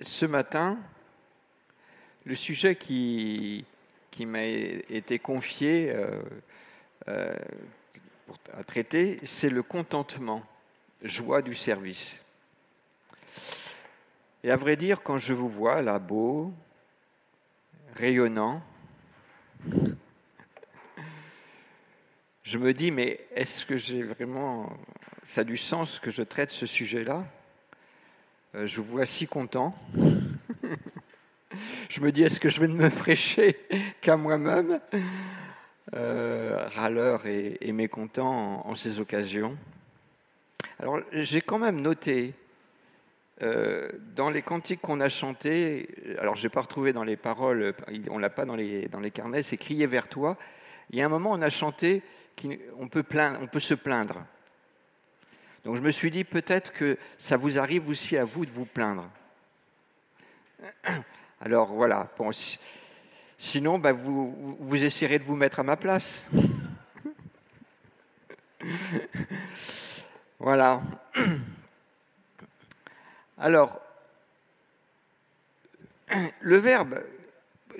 ce matin, le sujet qui, m'a été confié euh, euh, à traiter, c'est le contentement, joie du service. Et à vrai dire, quand je vous vois là, beau, rayonnant, je me dis, mais est-ce que j'ai vraiment, ça a du sens que je traite ce sujet-là? Je vous vois si content. je me dis, est-ce que je vais ne me prêcher qu'à moi-même? Euh, Râleur et, mécontent en, ces occasions. Alors, j'ai quand même noté euh, dans les cantiques qu'on a chantés, alors je n'ai pas retrouvé dans les paroles, on l'a pas dans les, dans les carnets, c'est crier vers toi. Il y a un moment, on a chanté qu'on on peut se plaindre. Donc je me suis dit peut-être que ça vous arrive aussi à vous de vous plaindre. Alors voilà, sinon bah, vous, vous essayerez de vous mettre à ma place. voilà. Alors, le verbe,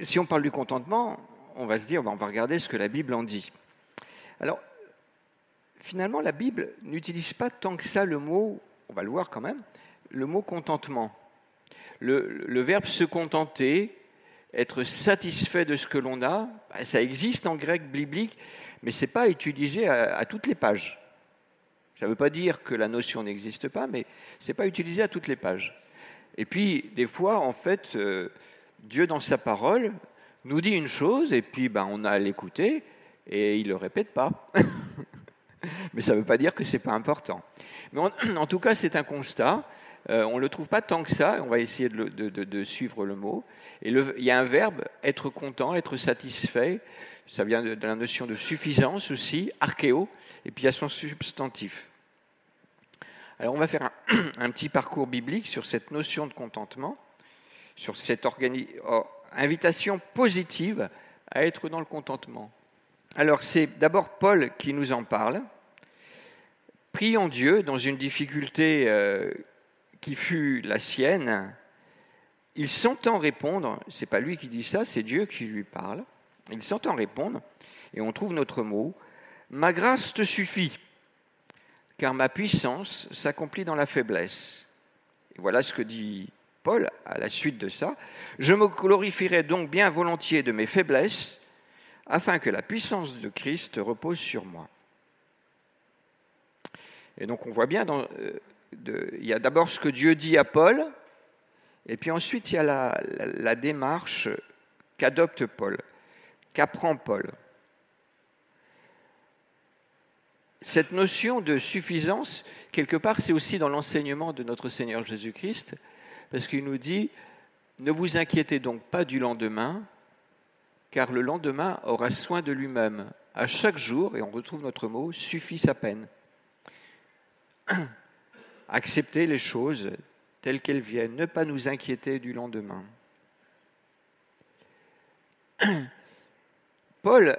si on parle du contentement, on va se dire, bah, on va regarder ce que la Bible en dit. Alors, finalement, la Bible n'utilise pas tant que ça le mot, on va le voir quand même, le mot contentement. Le, verbe se contenter, être satisfait de ce que l'on a, bah, ça existe en grec biblique, mais ce n'est pas utilisé à, toutes les pages. Ça ne veut pas dire que la notion n'existe pas, mais ce n'est pas utilisé à toutes les pages. Et puis, des fois, en fait, euh, Dieu, dans sa parole, nous dit une chose, et puis ben, on a à l'écouter, et il ne le répète pas. mais ça ne veut pas dire que ce n'est pas important. Mais en, tout cas, c'est un constat. Euh, on ne le trouve pas tant que ça. On va essayer de, suivre le mot. Et il y a un verbe, être content, être satisfait. Ça vient de, la notion de suffisance aussi, archéo. Et puis il y a son substantif. Alors on va faire un, petit parcours biblique sur cette notion de contentement, sur cette oh, invitation positive à être dans le contentement. Alors c'est d'abord Paul qui nous en parle. Prions Dieu dans une difficulté euh, qui fut la sienne. Il s'entend répondre, c'est pas lui qui dit ça, c'est Dieu qui lui parle. Il s'entend répondre, et on trouve notre mot Ma grâce te suffit, car ma puissance s'accomplit dans la faiblesse. Et voilà ce que dit Paul à la suite de ça. Je me glorifierai donc bien volontiers de mes faiblesses afin que la puissance de Christ repose sur moi. Et donc on voit bien, euh, il y a d'abord ce que Dieu dit à Paul, et puis ensuite il y a la, démarche qu'adopte Paul, qu'apprend Paul. Cette notion de suffisance, quelque part, c'est aussi dans l'enseignement de notre Seigneur Jésus-Christ, parce qu'il nous dit, ne vous inquiétez donc pas du lendemain, car le lendemain aura soin de lui-même. À chaque jour, et on retrouve notre mot, suffit sa peine. Accepter les choses telles qu'elles viennent, ne pas nous inquiéter du lendemain. Paul,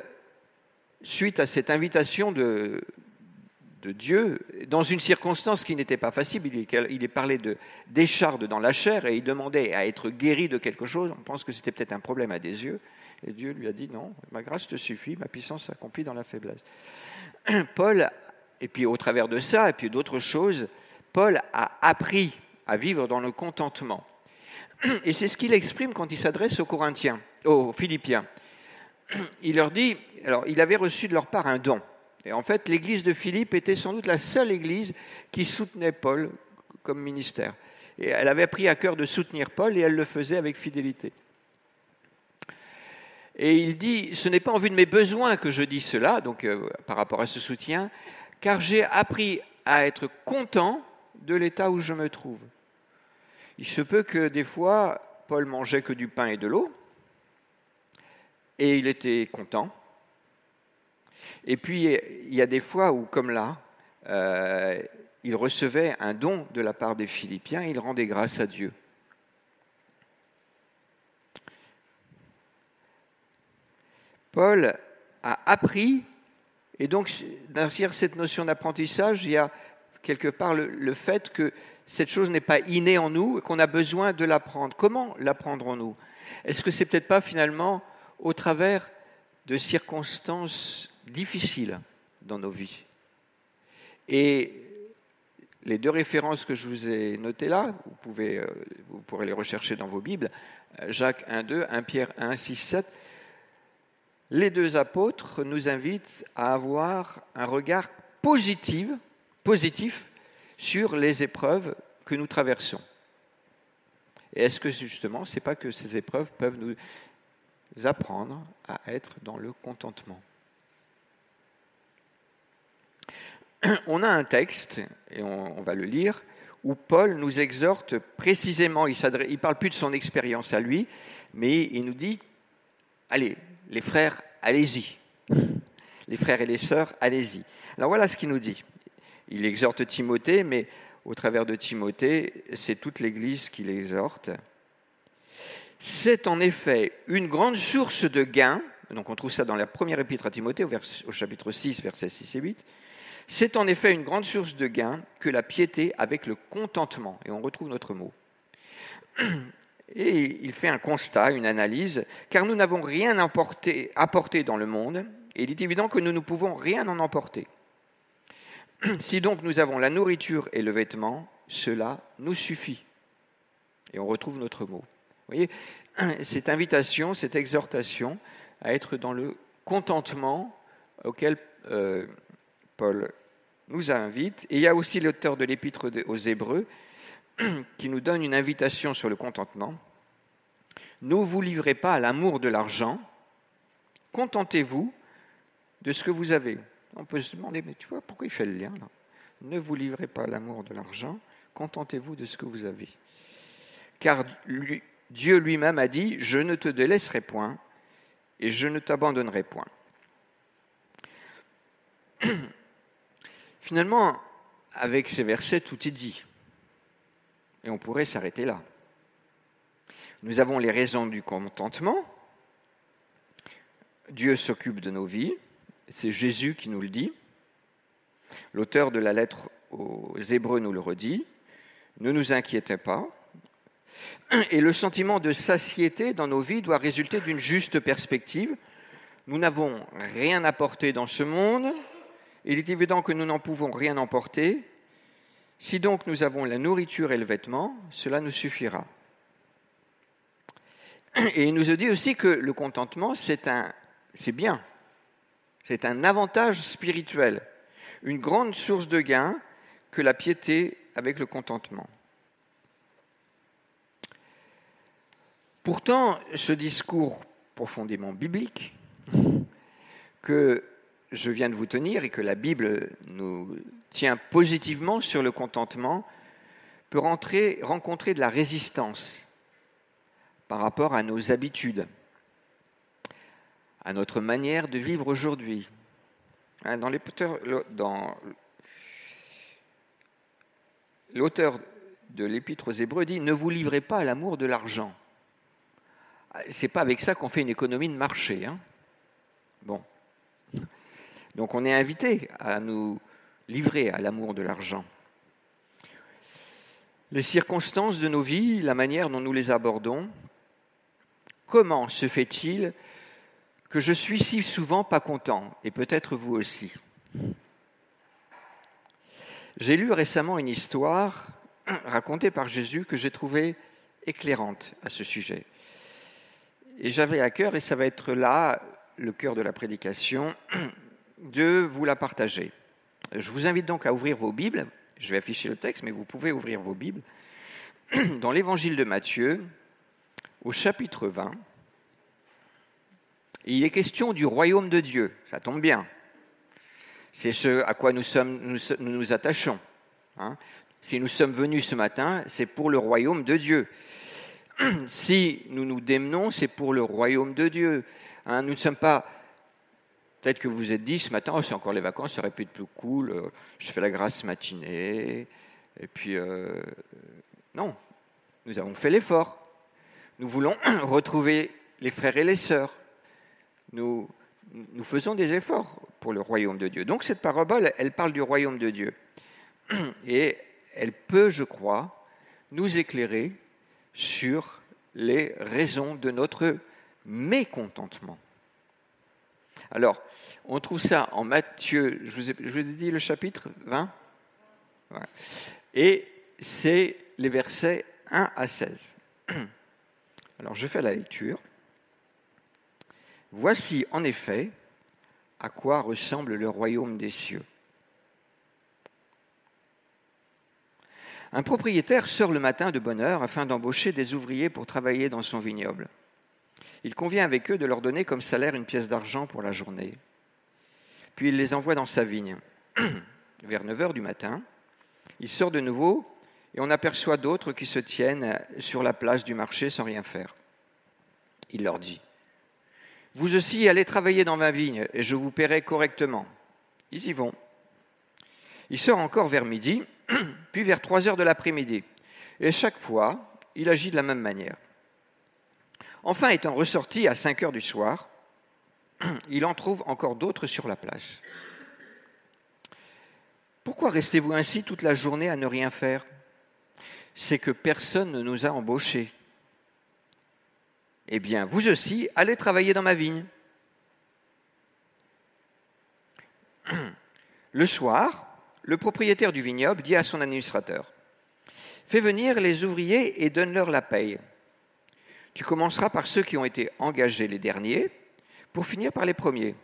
suite à cette invitation de, Dieu, dans une circonstance qui n'était pas facile, il est parlé de d'écharde dans la chair et il demandait à être guéri de quelque chose. On pense que c'était peut-être un problème à des yeux. Et Dieu lui a dit non, ma grâce te suffit, ma puissance s'accomplit dans la faiblesse. Paul, et puis au travers de ça, et puis d'autres choses, Paul a appris à vivre dans le contentement. Et c'est ce qu'il exprime quand il s'adresse aux Corinthiens, aux Philippiens. Il leur dit, alors il avait reçu de leur part un don. Et en fait, l'église de Philippe était sans doute la seule église qui soutenait Paul comme ministère. Et elle avait pris à cœur de soutenir Paul et elle le faisait avec fidélité. Et il dit, ce n'est pas en vue de mes besoins que je dis cela, donc euh, par rapport à ce soutien, car j'ai appris à être content de l'état où je me trouve. Il se peut que des fois, Paul mangeait que du pain et de l'eau, et il était content. Et puis, il y a des fois où, comme là, euh, il recevait un don de la part des Philippiens, il rendait grâce à Dieu. Paul a appris, et donc derrière cette notion d'apprentissage, il y a quelque part le, fait que cette chose n'est pas innée en nous et qu'on a besoin de l'apprendre. Comment l'apprendrons-nous Est-ce que c'est peut-être pas finalement au travers de circonstances difficiles dans nos vies? Et les deux références que je vous ai notées là, vous, pouvez, euh, vous pourrez les rechercher dans vos Bibles, Jacques 1, 2, 1 Pierre 1, 6, 7, les deux apôtres nous invitent à avoir un regard positif, positif sur les épreuves que nous traversons. Et est-ce que justement, ce n'est pas que ces épreuves peuvent nous apprendre à être dans le contentement? On a un texte, et on, va le lire, où Paul nous exhorte précisément, il ne parle plus de son expérience à lui, mais il nous dit, allez, les frères, allez-y. Les frères et les sœurs, allez-y. Alors voilà ce qu'il nous dit. Il exhorte Timothée, mais au travers de Timothée, c'est toute l'Église qui l'exhorte. C'est en effet une grande source de gain, donc on trouve ça dans la première épître à Timothée, au, chapitre 6, versets 6 et 8. C'est en effet une grande source de gain que la piété avec le contentement, et on retrouve notre mot. Et il fait un constat, une analyse, car nous n'avons rien apporté, dans le monde, et il est évident que nous ne pouvons rien en emporter. Si donc nous avons la nourriture et le vêtement, cela nous suffit. Et on retrouve notre mot. Vous voyez, cette invitation, cette exhortation à être dans le contentement auquel euh, Paul nous invite. Et il y a aussi l'auteur de l'épître aux Hébreux qui nous donne une invitation sur le contentement. Ne vous livrez pas à l'amour de l'argent, contentez-vous de ce que vous avez. On peut se demander, mais tu vois, pourquoi il fait le lien là? Ne vous livrez pas à l'amour de l'argent, contentez-vous de ce que vous avez. Car Dieu lui-même a dit, je ne te délaisserai point et je ne t'abandonnerai point. Finalement, avec ces versets, tout est dit. Et on pourrait s'arrêter là. Nous avons les raisons du contentement. Dieu s'occupe de nos vies. C'est Jésus qui nous le dit. L'auteur de la lettre aux Hébreux nous le redit. Ne nous inquiétez pas. Et le sentiment de satiété dans nos vies doit résulter d'une juste perspective. Nous n'avons rien apporté dans ce monde. Il est évident que nous n'en pouvons rien emporter. Si donc nous avons la nourriture et le vêtement, cela nous suffira. Et il nous dit aussi que le contentement, c'est un, c'est bien, c'est un avantage spirituel, une grande source de gain que la piété avec le contentement. Pourtant, ce discours profondément biblique que je viens de vous tenir et que la Bible nous tient positivement sur le contentement peut rencontrer de la résistance par rapport à nos habitudes, à notre manière de vivre aujourd'hui. Hein, dans l'auteur de l'Épître aux Hébreux dit Ne vous livrez pas à l'amour de l'argent. C'est pas avec ça qu'on fait une économie de marché. Hein. bon. Donc on est invité à nous livrer à l'amour de l'argent. Les circonstances de nos vies, la manière dont nous les abordons, comment se fait-il que je suis si souvent pas content, et peut-être vous aussi? J'ai lu récemment une histoire racontée par Jésus que j'ai trouvée éclairante à ce sujet. Et j'avais à cœur, et ça va être là le cœur de la prédication, de vous la partager. Je vous invite donc à ouvrir vos Bibles. Je vais afficher le texte, mais vous pouvez ouvrir vos Bibles. Dans l'évangile de Matthieu, au chapitre 20, il est question du royaume de Dieu. Ça tombe bien. C'est ce à quoi nous, sommes, nous, attachons. Hein. Si nous sommes venus ce matin, c'est pour le royaume de Dieu. Si nous nous démenons, c'est pour le royaume de Dieu. Hein. nous ne sommes pas Peut-être que vous vous êtes dit ce matin, oh, c'est encore les vacances, ça aurait pu être plus cool, euh, je fais la grâce matinée. Et puis, euh, non, nous avons fait l'effort. Nous voulons retrouver les frères et les sœurs. Nous, nous faisons des efforts pour le royaume de Dieu. Donc cette parabole, elle parle du royaume de Dieu. Et elle peut, je crois, nous éclairer sur les raisons de notre mécontentement. Alors, on trouve ça en Matthieu, je vous ai, dit le chapitre 20 Et c'est les versets 1 à 16. Alors, je fais la lecture. Voici en effet à quoi ressemble le royaume des cieux. Un propriétaire sort le matin de bonne heure afin d'embaucher des ouvriers pour travailler dans son vignoble. Il convient avec eux de leur donner comme salaire une pièce d'argent pour la journée. Puis il les envoie dans sa vigne. Vers 9 heures du matin, il sort de nouveau et on aperçoit d'autres qui se tiennent sur la place du marché sans rien faire. Il leur dit Vous aussi allez travailler dans ma vigne et je vous paierai correctement. Ils y vont. Il sort encore vers midi, puis vers 3 heures de l'après-midi. Et chaque fois, il agit de la même manière. Enfin, étant ressorti à 5 heures du soir, il en trouve encore d'autres sur la place. Pourquoi restez-vous ainsi toute la journée à ne rien faire? C'est que personne ne nous a embauchés. Eh bien, vous aussi, allez travailler dans ma vigne. Le soir, le propriétaire du vignoble dit à son administrateur Fais venir les ouvriers et donne-leur la paye. Tu commenceras par ceux qui ont été engagés les derniers, pour finir par les premiers.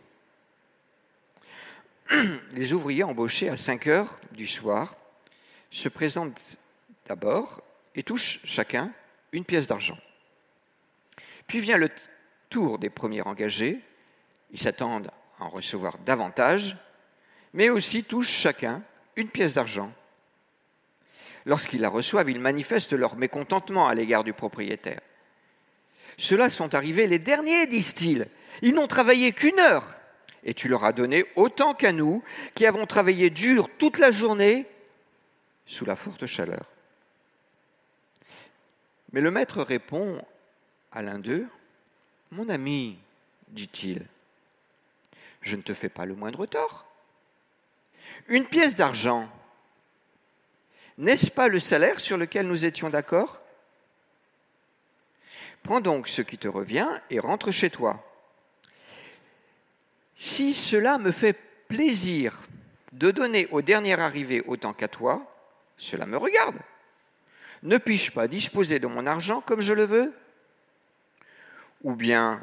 Les ouvriers embauchés à 5 heures du soir se présentent d'abord et touchent chacun une pièce d'argent. Puis vient le tour des premiers engagés. Ils s'attendent à en recevoir davantage, mais aussi touchent chacun une pièce d'argent. Lorsqu'ils la reçoivent, ils manifestent leur mécontentement à l'égard du propriétaire. Ceux-là sont arrivés les derniers, disent-ils. Ils n'ont travaillé qu'une heure. Et tu leur as donné autant qu'à nous, qui avons travaillé dur toute la journée sous la forte chaleur. Mais le maître répond à l'un d'eux, Mon ami, dit-il, je ne te fais pas le moindre tort. Une pièce d'argent, n'est-ce pas le salaire sur lequel nous étions d'accord? Prends donc ce qui te revient et rentre chez toi. Si cela me fait plaisir de donner au dernier arrivé autant qu'à toi, cela me regarde. Ne puis-je pas disposer de mon argent comme je le veux? Ou bien,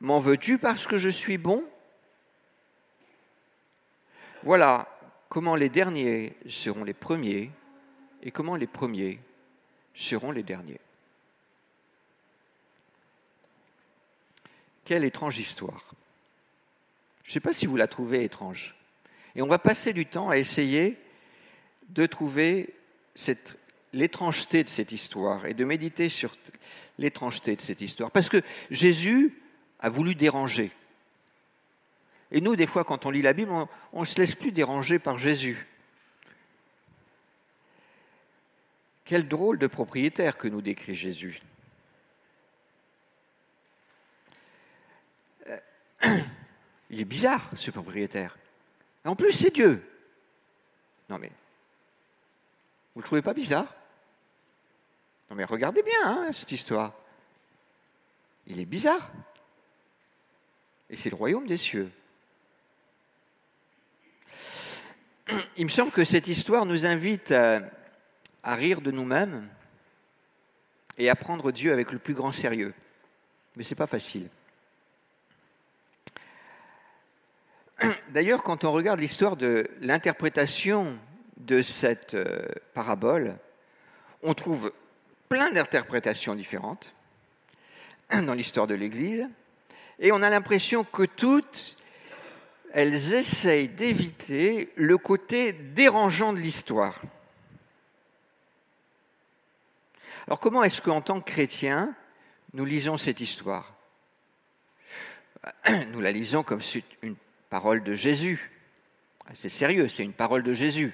m'en veux-tu parce que je suis bon? Voilà comment les derniers seront les premiers et comment les premiers seront les derniers. Quelle étrange histoire. Je ne sais pas si vous la trouvez étrange. Et on va passer du temps à essayer de trouver l'étrangeté de cette histoire et de méditer sur l'étrangeté de cette histoire. Parce que Jésus a voulu déranger. Et nous, des fois, quand on lit la Bible, on ne se laisse plus déranger par Jésus. Quel drôle de propriétaire que nous décrit Jésus. Il est bizarre, ce propriétaire. En plus, c'est Dieu. Non mais, vous ne le trouvez pas bizarre? Non mais regardez bien hein, cette histoire. Il est bizarre. Et c'est le royaume des cieux. Il me semble que cette histoire nous invite à, à rire de nous-mêmes et à prendre Dieu avec le plus grand sérieux. Mais ce n'est pas facile. D'ailleurs, quand on regarde l'histoire de l'interprétation de cette euh, parabole, on trouve plein d'interprétations différentes dans l'histoire de l'Église, et on a l'impression que toutes, elles essayent d'éviter le côté dérangeant de l'histoire. Alors comment est-ce qu'en tant que chrétiens, nous lisons cette histoire? Nous la lisons comme une parole de Jésus. C'est sérieux, c'est une parole de Jésus.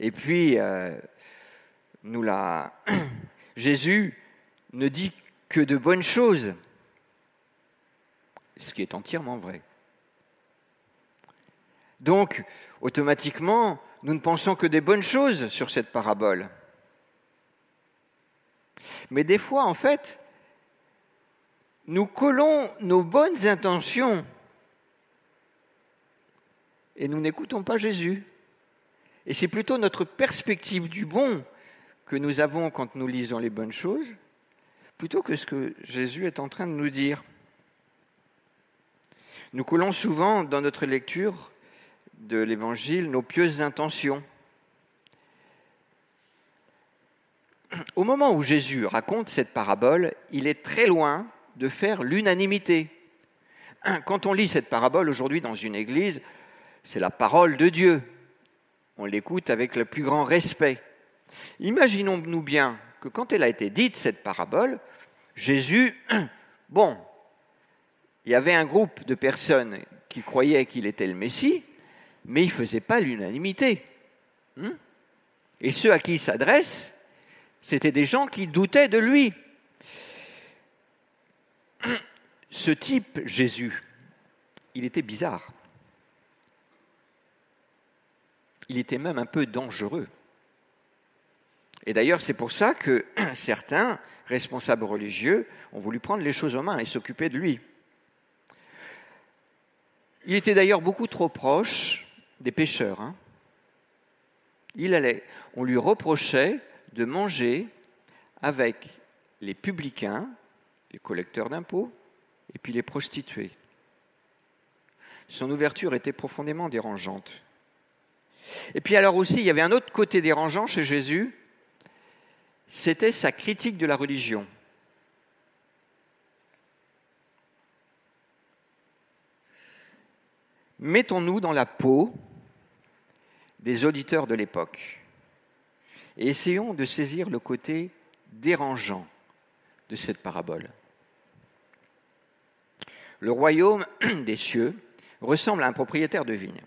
Et puis, euh, nous la... Jésus ne dit que de bonnes choses, ce qui est entièrement vrai. Donc, automatiquement, nous ne pensons que des bonnes choses sur cette parabole. Mais des fois, en fait, nous collons nos bonnes intentions et nous n'écoutons pas Jésus. Et c'est plutôt notre perspective du bon que nous avons quand nous lisons les bonnes choses, plutôt que ce que Jésus est en train de nous dire. Nous collons souvent dans notre lecture de l'Évangile nos pieuses intentions. Au moment où Jésus raconte cette parabole, il est très loin de faire l'unanimité. Quand on lit cette parabole aujourd'hui dans une église, c'est la parole de Dieu. On l'écoute avec le plus grand respect. Imaginons-nous bien que quand elle a été dite, cette parabole, Jésus, bon, il y avait un groupe de personnes qui croyaient qu'il était le Messie, mais il ne faisait pas l'unanimité. Hmm? Et ceux à qui il s'adresse, c'était des gens qui doutaient de lui. Ce type, Jésus, il était bizarre. Il était même un peu dangereux. Et d'ailleurs, c'est pour ça que certains responsables religieux ont voulu prendre les choses en main et s'occuper de lui. Il était d'ailleurs beaucoup trop proche des pécheurs. Hein. Il allait, on lui reprochait de manger avec les publicains, les collecteurs d'impôts, et puis les prostituées. Son ouverture était profondément dérangeante. Et puis alors aussi, il y avait un autre côté dérangeant chez Jésus, c'était sa critique de la religion. Mettons-nous dans la peau des auditeurs de l'époque et essayons de saisir le côté dérangeant de cette parabole. Le royaume des cieux ressemble à un propriétaire de vigne.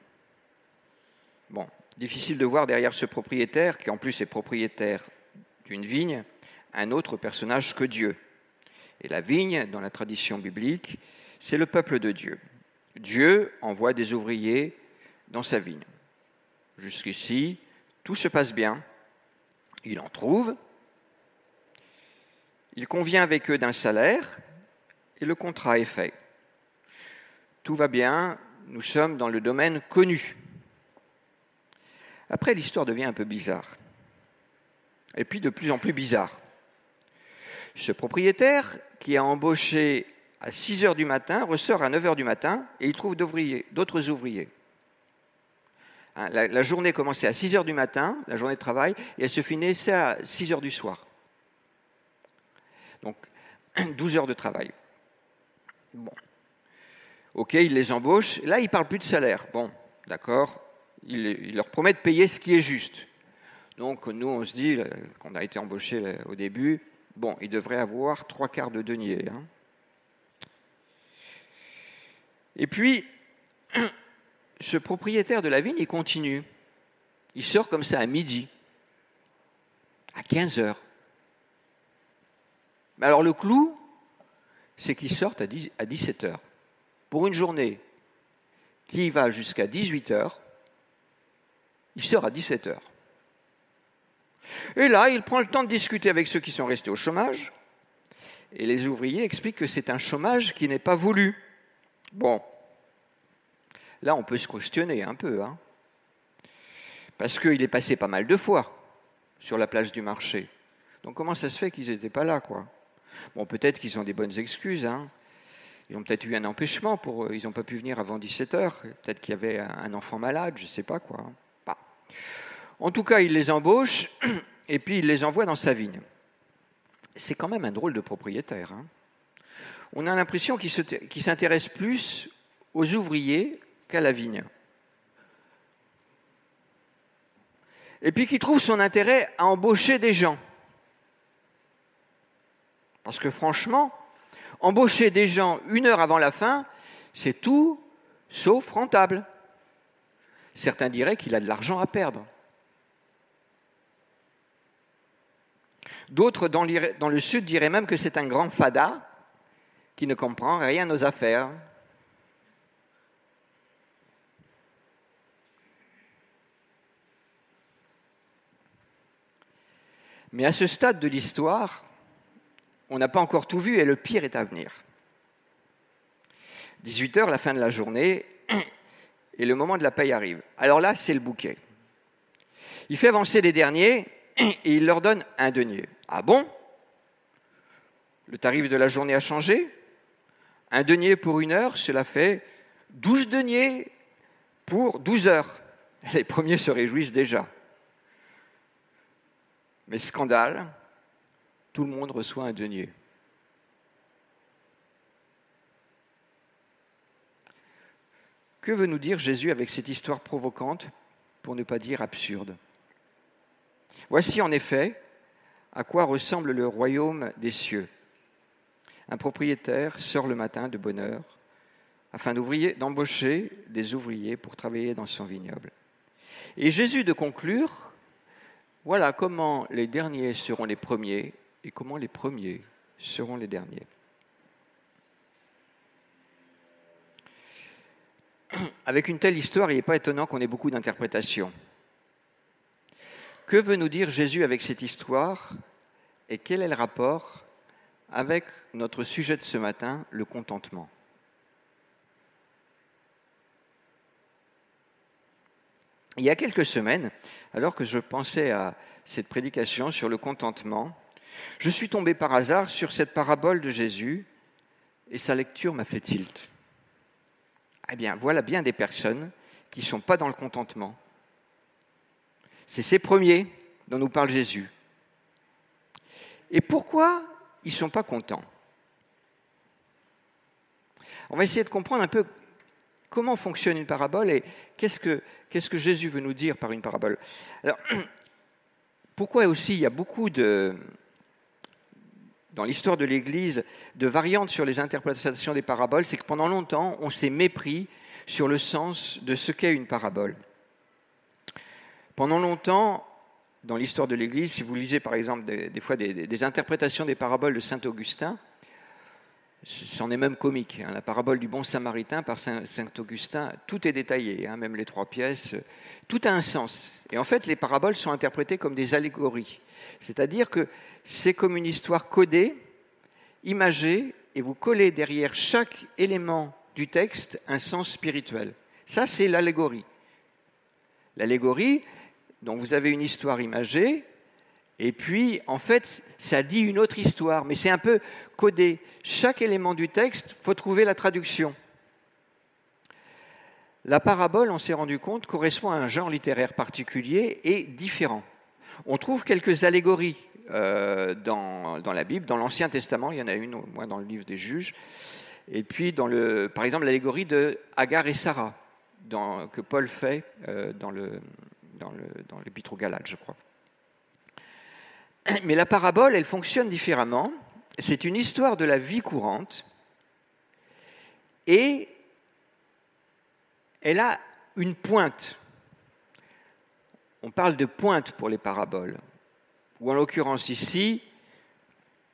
Bon, difficile de voir derrière ce propriétaire, qui en plus est propriétaire d'une vigne, un autre personnage que Dieu. Et la vigne, dans la tradition biblique, c'est le peuple de Dieu. Dieu envoie des ouvriers dans sa vigne. Jusqu'ici, tout se passe bien. Il en trouve. Il convient avec eux d'un salaire et le contrat est fait. Tout va bien, nous sommes dans le domaine connu. Après, l'histoire devient un peu bizarre. Et puis de plus en plus bizarre. Ce propriétaire qui a embauché à 6 heures du matin ressort à 9 heures du matin et il trouve d'autres ouvriers. Hein, la, journée commençait à 6 heures du matin, la journée de travail, et elle se finissait à 6 heures du soir. Donc 12 heures de travail. Bon. Ok, il les embauche. Là, il ne parle plus de salaire. Bon, d'accord. Il, leur promet de payer ce qui est juste. Donc nous, on se dit, qu'on a été embauché au début, bon, il devrait avoir trois quarts de denier. Hein. Et puis, ce propriétaire de la vigne, il continue. Il sort comme ça à midi, à 15 heures. Mais alors le clou, c'est qu'il sort à 17 heures. Pour une journée qui va jusqu'à 18 heures, il sort à 17 heures. Et là, il prend le temps de discuter avec ceux qui sont restés au chômage. Et les ouvriers expliquent que c'est un chômage qui n'est pas voulu. Bon, là, on peut se questionner un peu. Hein, parce qu'il est passé pas mal de fois sur la place du marché. Donc comment ça se fait qu'ils n'étaient pas là, quoi? Bon, peut-être qu'ils ont des bonnes excuses. Hein. Ils ont peut-être eu un empêchement pour. Euh, ils n'ont pas pu venir avant 17 heures. Peut-être qu'il y avait un enfant malade, je ne sais pas quoi. En tout cas, il les embauche et puis il les envoie dans sa vigne. C'est quand même un drôle de propriétaire. Hein. On a l'impression qu'il s'intéresse plus aux ouvriers qu'à la vigne. Et puis qu'il trouve son intérêt à embaucher des gens. Parce que franchement, embaucher des gens une heure avant la fin, c'est tout sauf rentable. Certains diraient qu'il a de l'argent à perdre. D'autres dans le sud diraient même que c'est un grand fada qui ne comprend rien aux affaires. Mais à ce stade de l'histoire, on n'a pas encore tout vu et le pire est à venir. 18h, la fin de la journée, et le moment de la paye arrive. Alors là, c'est le bouquet. Il fait avancer les derniers et il leur donne un denier. Ah bon? Le tarif de la journée a changé Un denier pour une heure, cela fait 12 deniers pour 12 heures. Les premiers se réjouissent déjà. Mais scandale, tout le monde reçoit un denier. Que veut nous dire Jésus avec cette histoire provocante, pour ne pas dire absurde? Voici en effet à quoi ressemble le royaume des cieux. Un propriétaire sort le matin de bonne heure afin d'embaucher des ouvriers pour travailler dans son vignoble. Et Jésus de conclure, voilà comment les derniers seront les premiers et comment les premiers seront les derniers. Avec une telle histoire, il n'est pas étonnant qu'on ait beaucoup d'interprétations. Que veut nous dire Jésus avec cette histoire et quel est le rapport avec notre sujet de ce matin, le contentement? Il y a quelques semaines, alors que je pensais à cette prédication sur le contentement, je suis tombé par hasard sur cette parabole de Jésus et sa lecture m'a fait tilt. Eh bien, voilà bien des personnes qui ne sont pas dans le contentement. C'est ces premiers dont nous parle Jésus. Et pourquoi ils ne sont pas contents? On va essayer de comprendre un peu comment fonctionne une parabole et qu'est-ce que, Jésus veut nous dire par une parabole. Alors, pourquoi aussi il y a beaucoup de, dans l'histoire de l'Église, de variantes sur les interprétations des paraboles, c'est que pendant longtemps, on s'est mépris sur le sens de ce qu'est une parabole. Pendant longtemps, dans l'histoire de l'Église, si vous lisez par exemple des, fois des, interprétations des paraboles de Saint Augustin, c'en est même comique. Hein. la parabole du bon samaritain par Saint, Augustin, tout est détaillé, hein, même les trois pièces, tout a un sens. Et en fait, les paraboles sont interprétées comme des allégories. C'est-à-dire que c'est comme une histoire codée, imagée, et vous collez derrière chaque élément du texte un sens spirituel. Ça, c'est l'allégorie. L'allégorie, donc vous avez une histoire imagée, et puis en fait, ça dit une autre histoire, mais c'est un peu codé. Chaque élément du texte, faut trouver la traduction. La parabole, on s'est rendu compte, correspond à un genre littéraire particulier et différent. On trouve quelques allégories euh, dans, la Bible. Dans l'Ancien Testament, il y en a une, au moins dans le livre des juges. Et puis, dans le, par exemple, l'allégorie de Agar et Sarah, que Paul fait euh, dans le, dans l'épître aux Galates, je crois. Mais la parabole, elle fonctionne différemment. C'est une histoire de la vie courante et elle a une pointe. On parle de pointe pour les paraboles, ou en l'occurrence ici,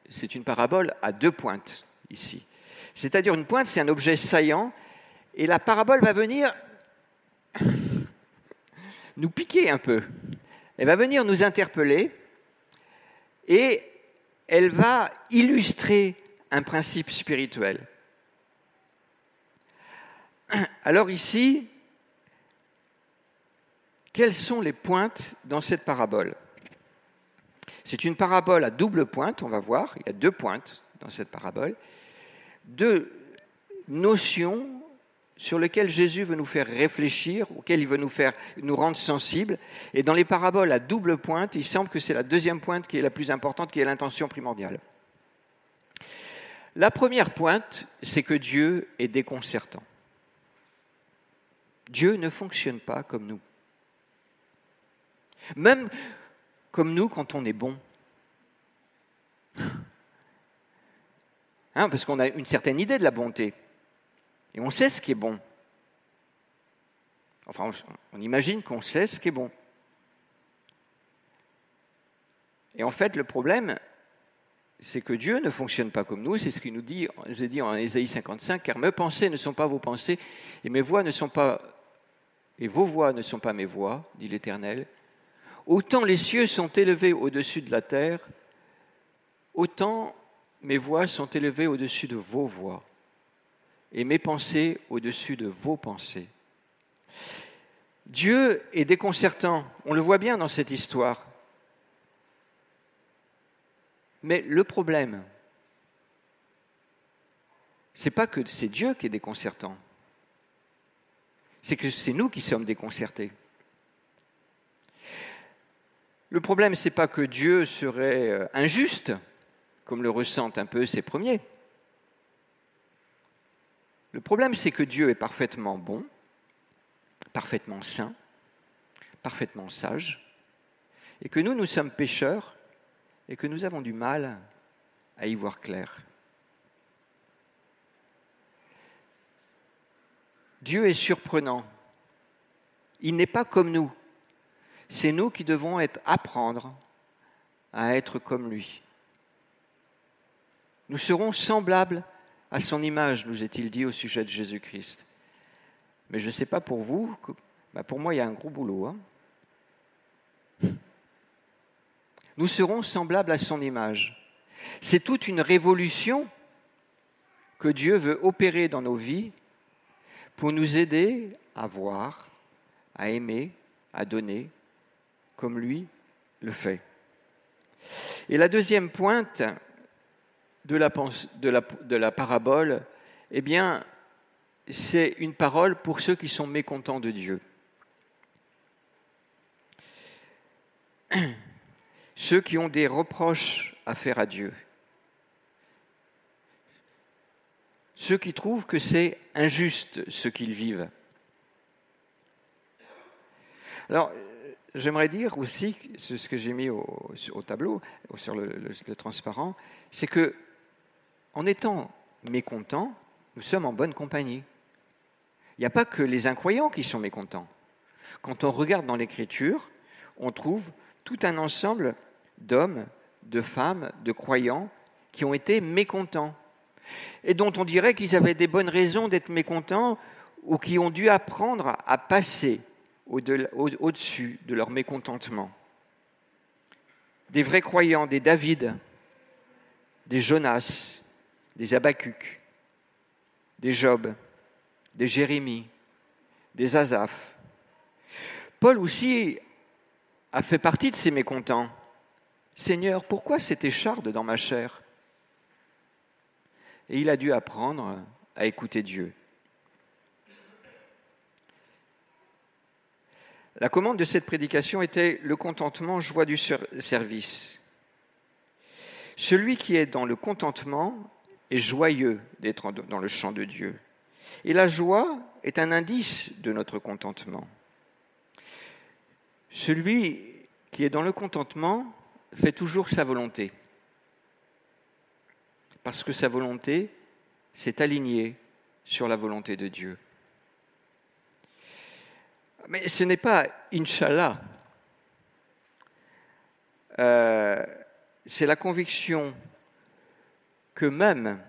c'est une parabole à deux pointes ici. C'est-à-dire une pointe, c'est un objet saillant, et la parabole va venir nous piquer un peu. Elle va venir nous interpeller et elle va illustrer un principe spirituel. Alors ici, quelles sont les pointes dans cette parabole? C'est une parabole à double pointe, on va voir, il y a deux pointes dans cette parabole, deux notions sur lequel Jésus veut nous faire réfléchir, auquel il veut nous faire nous rendre sensibles. Et dans les paraboles à double pointe, il semble que c'est la deuxième pointe qui est la plus importante, qui est l'intention primordiale. La première pointe, c'est que Dieu est déconcertant. Dieu ne fonctionne pas comme nous. Même comme nous quand on est bon. Hein, parce qu'on a une certaine idée de la bonté. Et on sait ce qui est bon. Enfin, on imagine qu'on sait ce qui est bon. Et en fait, le problème, c'est que Dieu ne fonctionne pas comme nous. C'est ce qu'il nous dit, dit en Ésaïe 55, car mes pensées ne sont pas vos pensées, et mes voix ne sont pas, et vos voix ne sont pas mes voix, dit l'Éternel. Autant les cieux sont élevés au-dessus de la terre, autant mes voix sont élevées au-dessus de vos voix et mes pensées au-dessus de vos pensées. Dieu est déconcertant, on le voit bien dans cette histoire. Mais le problème, c'est pas que c'est Dieu qui est déconcertant, c'est que c'est nous qui sommes déconcertés. Le problème, c'est pas que Dieu serait euh, injuste, comme le ressentent un peu ses premiers. Le problème, c'est que Dieu est parfaitement bon, parfaitement saint, parfaitement sage, et que nous, nous sommes pécheurs et que nous avons du mal à y voir clair. Dieu est surprenant. Il n'est pas comme nous. C'est nous qui devons apprendre à être comme lui. Nous serons semblables à son image, nous est-il dit au sujet de Jésus-Christ. Mais je ne sais pas pour vous, bah, pour moi il y a un gros boulot. Hein. nous serons semblables à son image. C'est toute une révolution que Dieu veut opérer dans nos vies pour nous aider à voir, à aimer, à donner, comme lui le fait. Et la deuxième pointe de la, parabole, eh bien, c'est une parole pour ceux qui sont mécontents de Dieu. Ceux qui ont des reproches à faire à Dieu. Ceux qui trouvent que c'est injuste ce qu'ils vivent. Alors, j'aimerais dire aussi, c'est ce que j'ai mis au, tableau, sur le transparent, c'est que en étant mécontents, nous sommes en bonne compagnie. Il n'y a pas que les incroyants qui sont mécontents. Quand on regarde dans l'Écriture, on trouve tout un ensemble d'hommes, de femmes, de croyants qui ont été mécontents et dont on dirait qu'ils avaient des bonnes raisons d'être mécontents ou qui ont dû apprendre à passer au-dessus de leur mécontentement. Des vrais croyants, des David, des Jonas, des Habacuc, des Job, des Jérémie, des Asaph. Paul aussi a fait partie de ces mécontents. Seigneur, pourquoi cette écharde dans ma chair? Et il a dû apprendre à écouter Dieu. La commande de cette prédication était le contentement, joie du service. Celui qui est dans le contentement est joyeux d'être dans le champ de Dieu. Et la joie est un indice de notre contentement. Celui qui est dans le contentement fait toujours sa volonté, parce que sa volonté s'est alignée sur la volonté de Dieu. Mais ce n'est pas Inch'Allah. Euh, c'est la conviction que même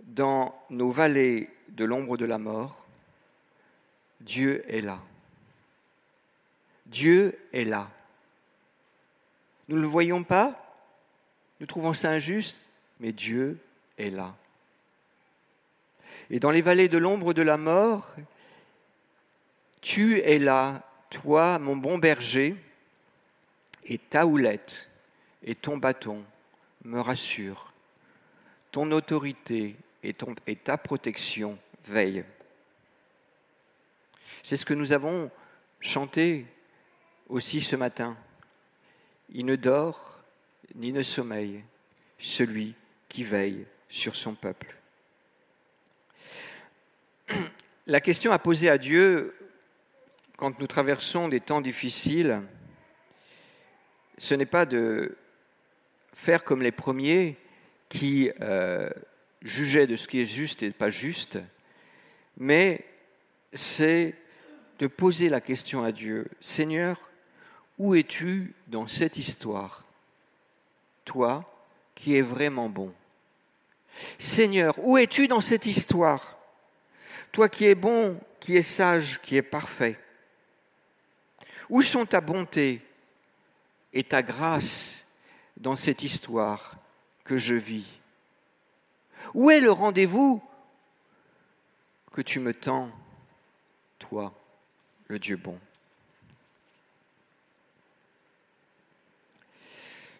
dans nos vallées de l'ombre de la mort, Dieu est là. Dieu est là. Nous ne le voyons pas, nous trouvons ça injuste, mais Dieu est là. Et dans les vallées de l'ombre de la mort, tu es là, toi, mon bon berger, et ta houlette et ton bâton me rassurent. Ton autorité et, ta protection veille. C'est ce que nous avons chanté aussi ce matin. Il ne dort ni ne sommeille celui qui veille sur son peuple. La question à poser à Dieu quand nous traversons des temps difficiles, ce n'est pas de faire comme les premiers qui euh, juger de ce qui est juste et pas juste, mais c'est de poser la question à Dieu, Seigneur, où es-tu dans cette histoire? Toi qui es vraiment bon. Seigneur, où es-tu dans cette histoire? Toi qui es bon, qui es sage, qui es parfait. Où sont ta bonté et ta grâce dans cette histoire? Que je vis Où est le rendez-vous que tu me tends, toi, le Dieu bon?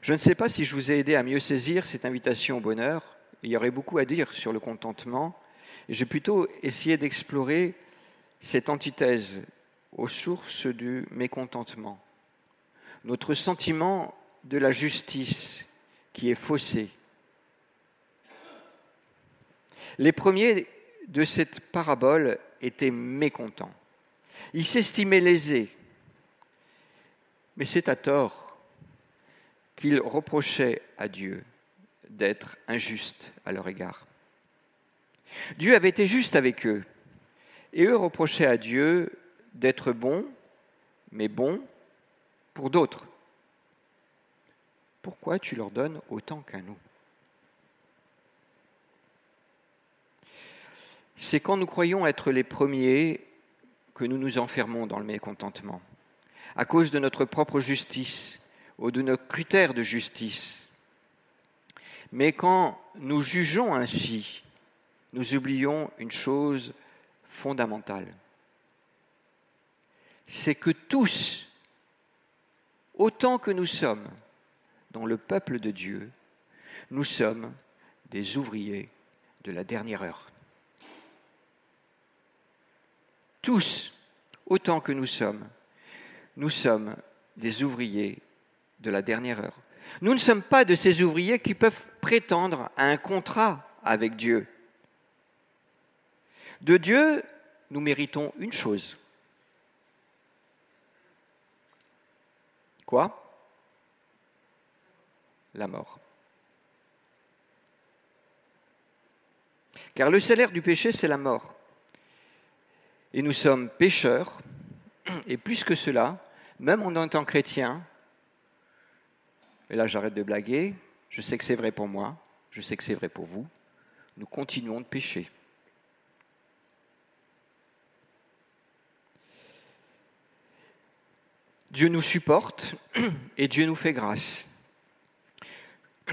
Je ne sais pas si je vous ai aidé à mieux saisir cette invitation au bonheur. Il y aurait beaucoup à dire sur le contentement. J'ai plutôt essayé d'explorer cette antithèse aux sources du mécontentement, notre sentiment de la justice qui est faussé. Les premiers de cette parabole étaient mécontents. Ils s'estimaient lésés, mais c'est à tort qu'ils reprochaient à Dieu d'être injuste à leur égard. Dieu avait été juste avec eux, et eux reprochaient à Dieu d'être bon, mais bon pour d'autres. Pourquoi tu leur donnes autant qu'à nous. C'est quand nous croyons être les premiers que nous nous enfermons dans le mécontentement, à cause de notre propre justice ou de nos critères de justice. Mais quand nous jugeons ainsi, nous oublions une chose fondamentale. C'est que tous, autant que nous sommes dans le peuple de Dieu, nous sommes des ouvriers de la dernière heure. Tous, autant que nous sommes, nous sommes des ouvriers de la dernière heure. Nous ne sommes pas de ces ouvriers qui peuvent prétendre à un contrat avec Dieu. De Dieu, nous méritons une chose, Quoi? La mort. Car le salaire du péché, c'est la mort. Et nous sommes pécheurs, et plus que cela, même en tant que chrétien, et là j'arrête de blaguer, je sais que c'est vrai pour moi, je sais que c'est vrai pour vous, nous continuons de pécher. Dieu nous supporte et Dieu nous fait grâce.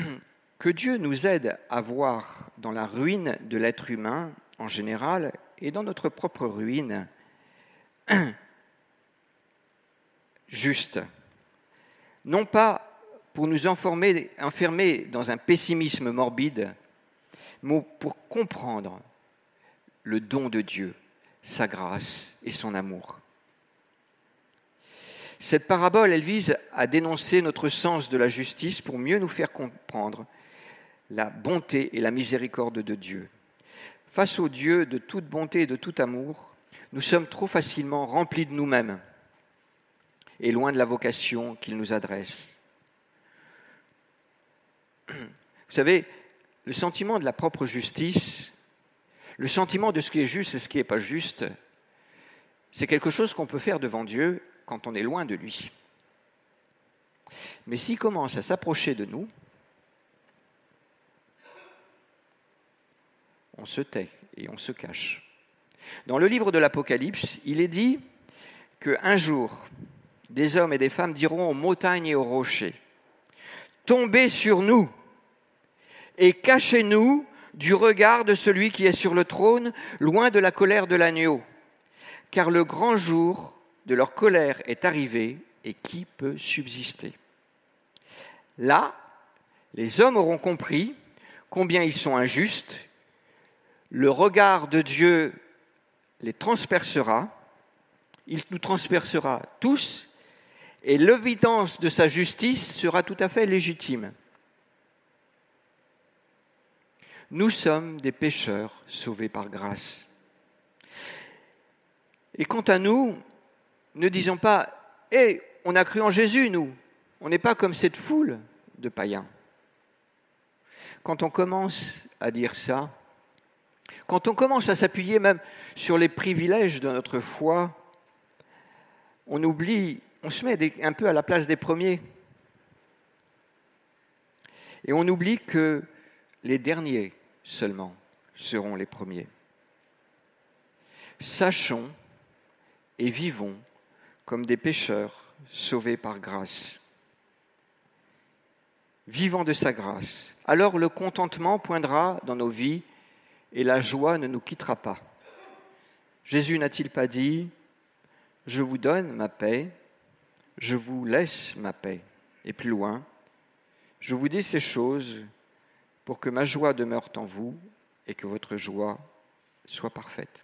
Que Dieu nous aide à voir dans la ruine de l'être humain en général et dans notre propre ruine juste. Non pas pour nous enfermer, dans un pessimisme morbide, mais pour comprendre le don de Dieu, sa grâce et son amour. Cette parabole, elle vise à dénoncer notre sens de la justice pour mieux nous faire comprendre la bonté et la miséricorde de Dieu. Face au Dieu de toute bonté et de tout amour, nous sommes trop facilement remplis de nous-mêmes et loin de la vocation qu'il nous adresse. Vous savez, le sentiment de la propre justice, le sentiment de ce qui est juste et ce qui n'est pas juste, c'est quelque chose qu'on peut faire devant Dieu quand on est loin de lui. Mais s'il commence à s'approcher de nous, on se tait et on se cache. Dans le livre de l'Apocalypse, il est dit qu'un jour, des hommes et des femmes diront aux montagnes et aux rochers, Tombez sur nous et cachez-nous du regard de celui qui est sur le trône, loin de la colère de l'agneau, car le grand jour de leur colère est arrivé et qui peut subsister Là, les hommes auront compris combien ils sont injustes, le regard de Dieu les transpercera, il nous transpercera tous, et l'évidence de sa justice sera tout à fait légitime. Nous sommes des pécheurs sauvés par grâce. Et quant à nous, ne disons pas Hé, on a cru en Jésus, nous. On n'est pas comme cette foule de païens. Quand on commence à dire ça, quand on commence à s'appuyer même sur les privilèges de notre foi, on oublie, on se met un peu à la place des premiers. Et on oublie que les derniers seulement seront les premiers. Sachons et vivons comme des pécheurs sauvés par grâce, vivant de sa grâce. Alors le contentement poindra dans nos vies et la joie ne nous quittera pas. Jésus n'a-t-il pas dit, Je vous donne ma paix, je vous laisse ma paix Et plus loin, je vous dis ces choses pour que ma joie demeure en vous et que votre joie soit parfaite.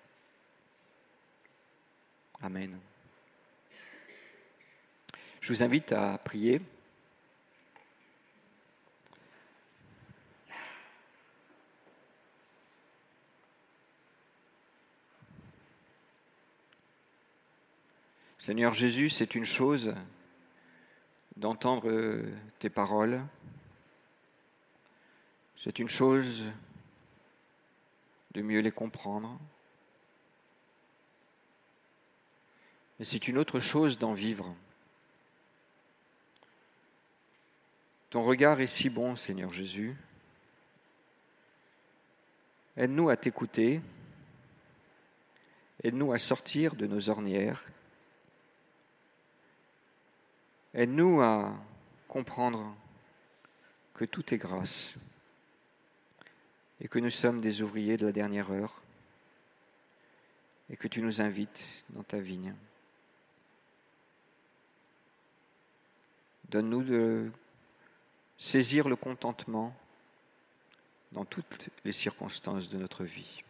Amen. Je vous invite à prier. Seigneur Jésus, c'est une chose d'entendre tes paroles. C'est une chose de mieux les comprendre. Mais c'est une autre chose d'en vivre. Ton regard est si bon, Seigneur Jésus. Aide-nous à t'écouter. Aide-nous à sortir de nos ornières Aide-nous à comprendre que tout est grâce et que nous sommes des ouvriers de la dernière heure et que tu nous invites dans ta vigne. Donne-nous de saisir le contentement dans toutes les circonstances de notre vie.